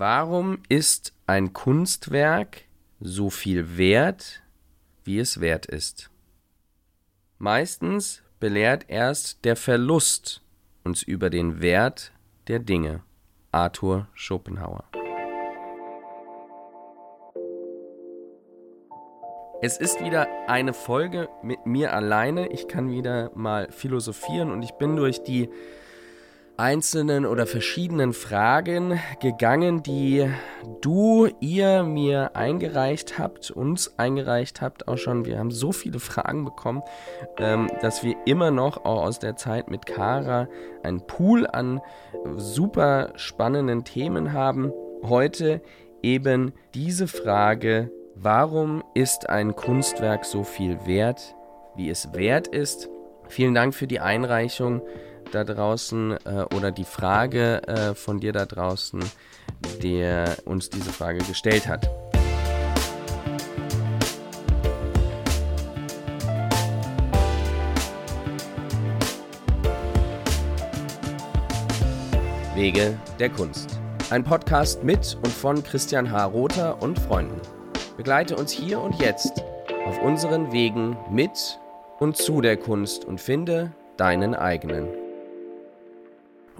Warum ist ein Kunstwerk so viel wert, wie es wert ist? Meistens belehrt erst der Verlust uns über den Wert der Dinge. Arthur Schopenhauer. Es ist wieder eine Folge mit mir alleine. Ich kann wieder mal philosophieren und ich bin durch die einzelnen oder verschiedenen Fragen gegangen, die du, ihr mir eingereicht habt, uns eingereicht habt auch schon. Wir haben so viele Fragen bekommen, ähm, dass wir immer noch auch aus der Zeit mit Kara einen Pool an super spannenden Themen haben. Heute eben diese Frage, warum ist ein Kunstwerk so viel wert, wie es wert ist? Vielen Dank für die Einreichung da draußen äh, oder die Frage äh, von dir da draußen, der uns diese Frage gestellt hat. Wege der Kunst. Ein Podcast mit und von Christian H. Rother und Freunden. Begleite uns hier und jetzt auf unseren Wegen mit und zu der Kunst und finde deinen eigenen.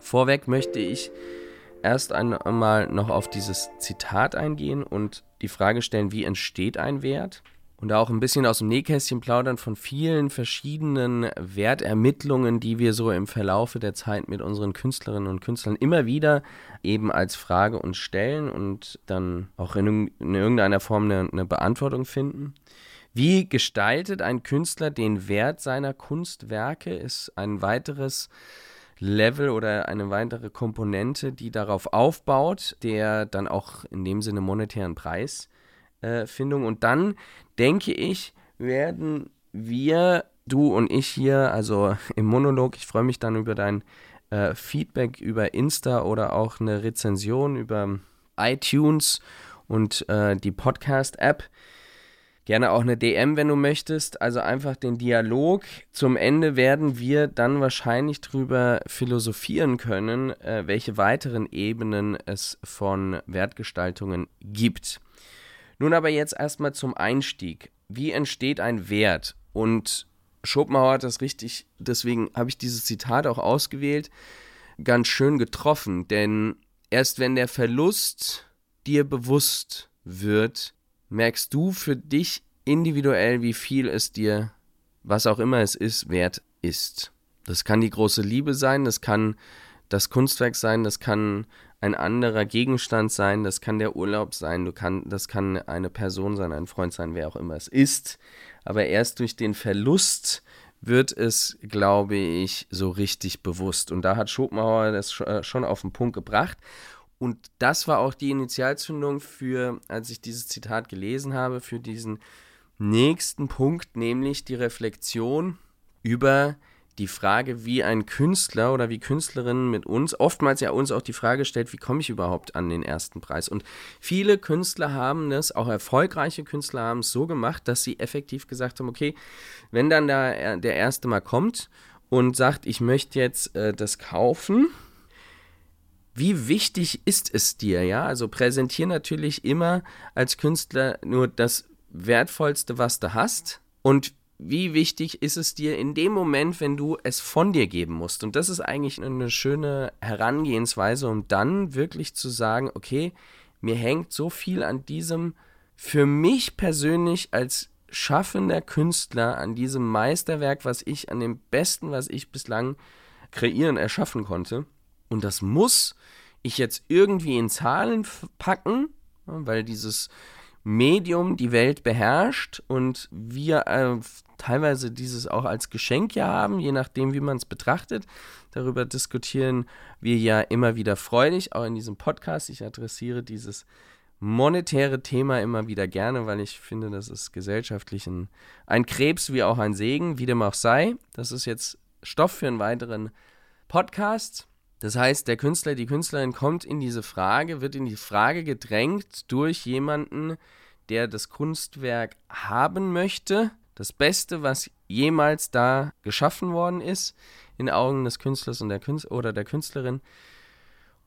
Vorweg möchte ich erst einmal noch auf dieses Zitat eingehen und die Frage stellen, wie entsteht ein Wert? Und auch ein bisschen aus dem Nähkästchen plaudern von vielen verschiedenen Wertermittlungen, die wir so im Verlaufe der Zeit mit unseren Künstlerinnen und Künstlern immer wieder eben als Frage uns stellen und dann auch in, in irgendeiner Form eine, eine Beantwortung finden. Wie gestaltet ein Künstler den Wert seiner Kunstwerke, ist ein weiteres Level oder eine weitere Komponente, die darauf aufbaut, der dann auch in dem Sinne monetären Preisfindung. Äh, und dann denke ich, werden wir, du und ich hier, also im Monolog, ich freue mich dann über dein äh, Feedback über Insta oder auch eine Rezension über iTunes und äh, die Podcast-App Gerne auch eine DM, wenn du möchtest. Also einfach den Dialog. Zum Ende werden wir dann wahrscheinlich drüber philosophieren können, äh, welche weiteren Ebenen es von Wertgestaltungen gibt. Nun aber jetzt erstmal zum Einstieg. Wie entsteht ein Wert? Und Schopenhauer hat das richtig, deswegen habe ich dieses Zitat auch ausgewählt, ganz schön getroffen. Denn erst wenn der Verlust dir bewusst wird, merkst du für dich individuell, wie viel es dir, was auch immer es ist, wert ist. Das kann die große Liebe sein, das kann das Kunstwerk sein, das kann ein anderer Gegenstand sein, das kann der Urlaub sein, du kann, das kann eine Person sein, ein Freund sein, wer auch immer es ist. Aber erst durch den Verlust wird es, glaube ich, so richtig bewusst. Und da hat Schopenhauer das äh, schon auf den Punkt gebracht. Und das war auch die Initialzündung für, als ich dieses Zitat gelesen habe, für diesen nächsten Punkt, nämlich die Reflexion über die Frage, wie ein Künstler oder wie Künstlerinnen mit uns, oftmals ja uns auch die Frage stellt, wie komme ich überhaupt an den ersten Preis? Und viele Künstler haben das, auch erfolgreiche Künstler haben es so gemacht, dass sie effektiv gesagt haben, okay, wenn dann der, der erste mal kommt und sagt, ich möchte jetzt äh, das kaufen, wie wichtig ist es dir, ja? Also präsentiere natürlich immer als Künstler nur das Wertvollste, was du hast. Und wie wichtig ist es dir in dem Moment, wenn du es von dir geben musst? Und das ist eigentlich eine schöne Herangehensweise, um dann wirklich zu sagen, okay, mir hängt so viel an diesem, für mich persönlich als schaffender Künstler, an diesem Meisterwerk, was ich, an dem Besten, was ich bislang kreieren, erschaffen konnte. Und das muss ich jetzt irgendwie in Zahlen packen, weil dieses Medium die Welt beherrscht und wir äh, teilweise dieses auch als Geschenk ja haben, je nachdem, wie man es betrachtet. Darüber diskutieren wir ja immer wieder freudig, auch in diesem Podcast. Ich adressiere dieses monetäre Thema immer wieder gerne, weil ich finde, das ist gesellschaftlich ein, ein Krebs wie auch ein Segen, wie dem auch sei. Das ist jetzt Stoff für einen weiteren Podcast. Das heißt, der Künstler, die Künstlerin kommt in diese Frage, wird in die Frage gedrängt durch jemanden, der das Kunstwerk haben möchte. Das Beste, was jemals da geschaffen worden ist, in Augen des Künstlers und der Künstler oder der Künstlerin.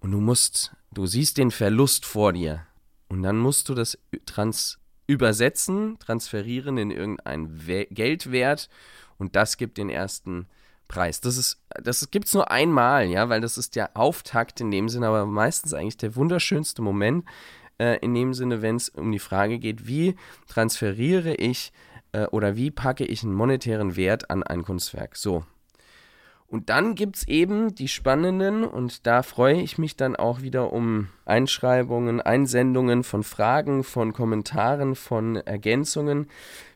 und du musst, du siehst den Verlust vor dir und dann musst du das trans übersetzen, transferieren in irgendeinen We Geldwert und das gibt den ersten Preis. Das ist, das gibt es nur einmal, ja, weil das ist der Auftakt in dem Sinne, aber meistens eigentlich der wunderschönste Moment äh, in dem Sinne, wenn es um die Frage geht, wie transferiere ich äh, oder wie packe ich einen monetären Wert an ein Kunstwerk. So, und dann gibt es eben die spannenden, und da freue ich mich dann auch wieder um Einschreibungen, Einsendungen von Fragen, von Kommentaren, von Ergänzungen.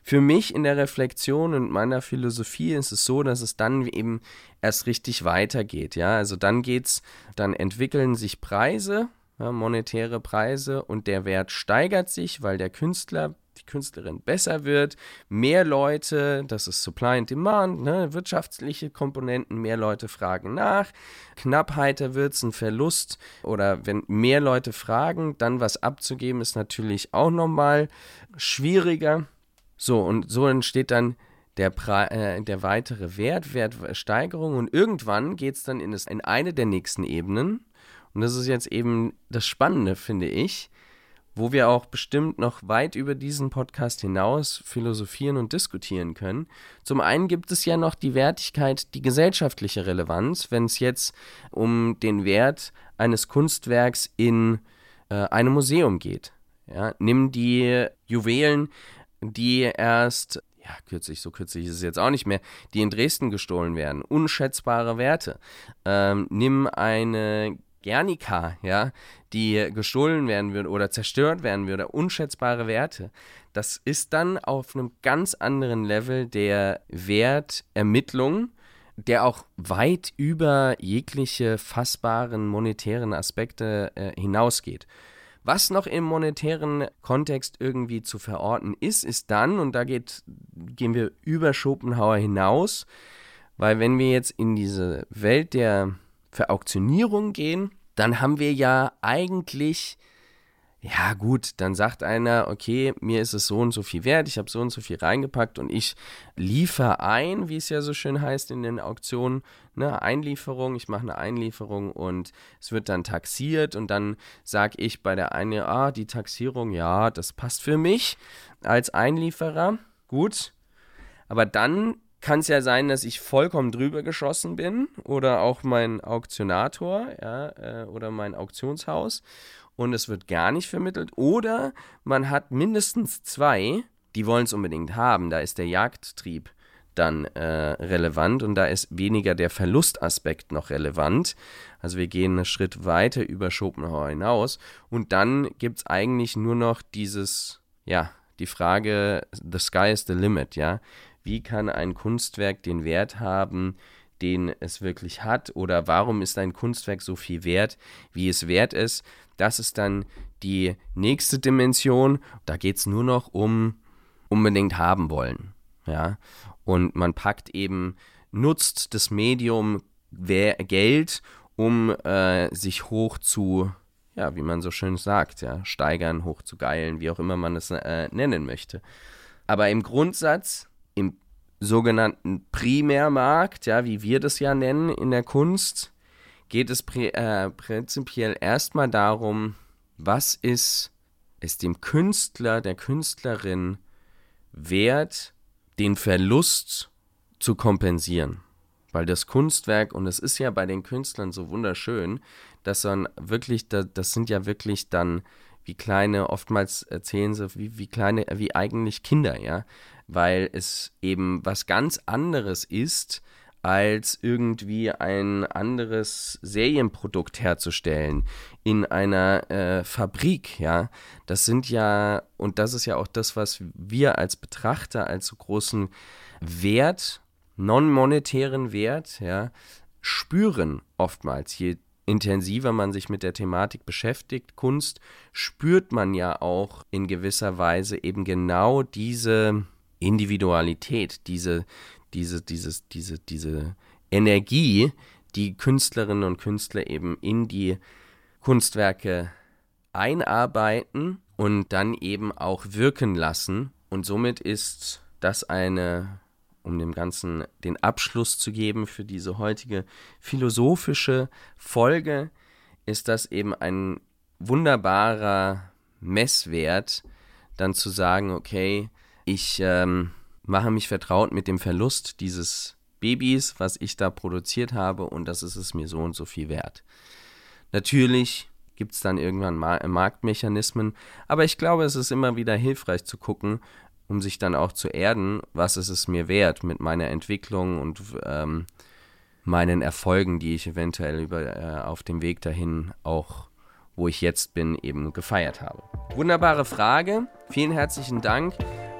Für mich in der Reflexion und meiner Philosophie ist es so, dass es dann eben erst richtig weitergeht. Ja, also dann geht's, dann entwickeln sich Preise, ja, monetäre Preise und der Wert steigert sich, weil der Künstler die Künstlerin besser wird, mehr Leute, das ist Supply and Demand, ne, wirtschaftliche Komponenten, mehr Leute fragen nach, Knappheiter wird es ein Verlust oder wenn mehr Leute fragen, dann was abzugeben ist natürlich auch nochmal schwieriger. So, und so entsteht dann der, äh, der weitere Wert, Wertsteigerung und irgendwann geht es dann in, das, in eine der nächsten Ebenen. Und das ist jetzt eben das Spannende, finde ich wo wir auch bestimmt noch weit über diesen Podcast hinaus philosophieren und diskutieren können. Zum einen gibt es ja noch die Wertigkeit, die gesellschaftliche Relevanz, wenn es jetzt um den Wert eines Kunstwerks in äh, einem Museum geht. Ja, nimm die Juwelen, die erst ja, kürzlich, so kürzlich ist es jetzt auch nicht mehr, die in Dresden gestohlen werden. Unschätzbare Werte. Ähm, nimm eine Guernica, ja, die gestohlen werden würde oder zerstört werden würde, unschätzbare Werte. Das ist dann auf einem ganz anderen Level der Wertermittlung, der auch weit über jegliche fassbaren monetären Aspekte äh, hinausgeht. Was noch im monetären Kontext irgendwie zu verorten ist, ist dann, und da geht, gehen wir über Schopenhauer hinaus, weil wenn wir jetzt in diese Welt der Verauktionierung gehen, dann haben wir ja eigentlich, ja gut, dann sagt einer, okay, mir ist es so und so viel wert, ich habe so und so viel reingepackt und ich liefere ein, wie es ja so schön heißt in den Auktionen, eine Einlieferung, ich mache eine Einlieferung und es wird dann taxiert und dann sage ich bei der einen, ah, die Taxierung, ja, das passt für mich als Einlieferer, gut, aber dann kann es ja sein, dass ich vollkommen drüber geschossen bin oder auch mein Auktionator ja, äh, oder mein Auktionshaus und es wird gar nicht vermittelt. Oder man hat mindestens zwei, die wollen es unbedingt haben. Da ist der Jagdtrieb dann äh, relevant und da ist weniger der Verlustaspekt noch relevant. Also wir gehen einen Schritt weiter über Schopenhauer hinaus und dann gibt es eigentlich nur noch dieses, ja, die Frage, the sky is the limit, ja wie kann ein Kunstwerk den Wert haben, den es wirklich hat oder warum ist ein Kunstwerk so viel wert, wie es wert ist. Das ist dann die nächste Dimension. Da geht es nur noch um unbedingt haben wollen. Ja? Und man packt eben, nutzt das Medium Geld, um äh, sich hoch zu, ja, wie man so schön sagt, ja, steigern, hoch zu geilen, wie auch immer man es äh, nennen möchte. Aber im Grundsatz im sogenannten Primärmarkt, ja, wie wir das ja nennen in der Kunst, geht es äh, prinzipiell erstmal darum, was ist es dem Künstler, der Künstlerin wert, den Verlust zu kompensieren. Weil das Kunstwerk, und es ist ja bei den Künstlern so wunderschön, dass dann wirklich, das sind ja wirklich dann wie kleine, oftmals erzählen sie, wie, wie kleine, wie eigentlich Kinder, ja weil es eben was ganz anderes ist, als irgendwie ein anderes Serienprodukt herzustellen in einer äh, Fabrik, ja. Das sind ja, und das ist ja auch das, was wir als Betrachter als so großen Wert, non-monetären Wert, ja, spüren oftmals. Je intensiver man sich mit der Thematik beschäftigt, Kunst, spürt man ja auch in gewisser Weise eben genau diese Individualität, diese, diese, dieses, diese, diese Energie, die Künstlerinnen und Künstler eben in die Kunstwerke einarbeiten und dann eben auch wirken lassen. Und somit ist das eine, um dem Ganzen den Abschluss zu geben für diese heutige philosophische Folge, ist das eben ein wunderbarer Messwert, dann zu sagen, okay, ich ähm, mache mich vertraut mit dem Verlust dieses Babys, was ich da produziert habe, und das ist es mir so und so viel wert. Natürlich gibt es dann irgendwann Marktmechanismen, aber ich glaube, es ist immer wieder hilfreich zu gucken, um sich dann auch zu erden, was ist es mir wert mit meiner Entwicklung und ähm, meinen Erfolgen, die ich eventuell über, äh, auf dem Weg dahin auch, wo ich jetzt bin, eben gefeiert habe. Wunderbare Frage. Vielen herzlichen Dank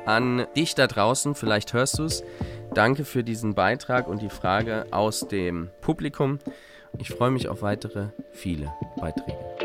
an dich da draußen. Vielleicht hörst du es. Danke für diesen Beitrag und die Frage aus dem Publikum. Ich freue mich auf weitere viele Beiträge.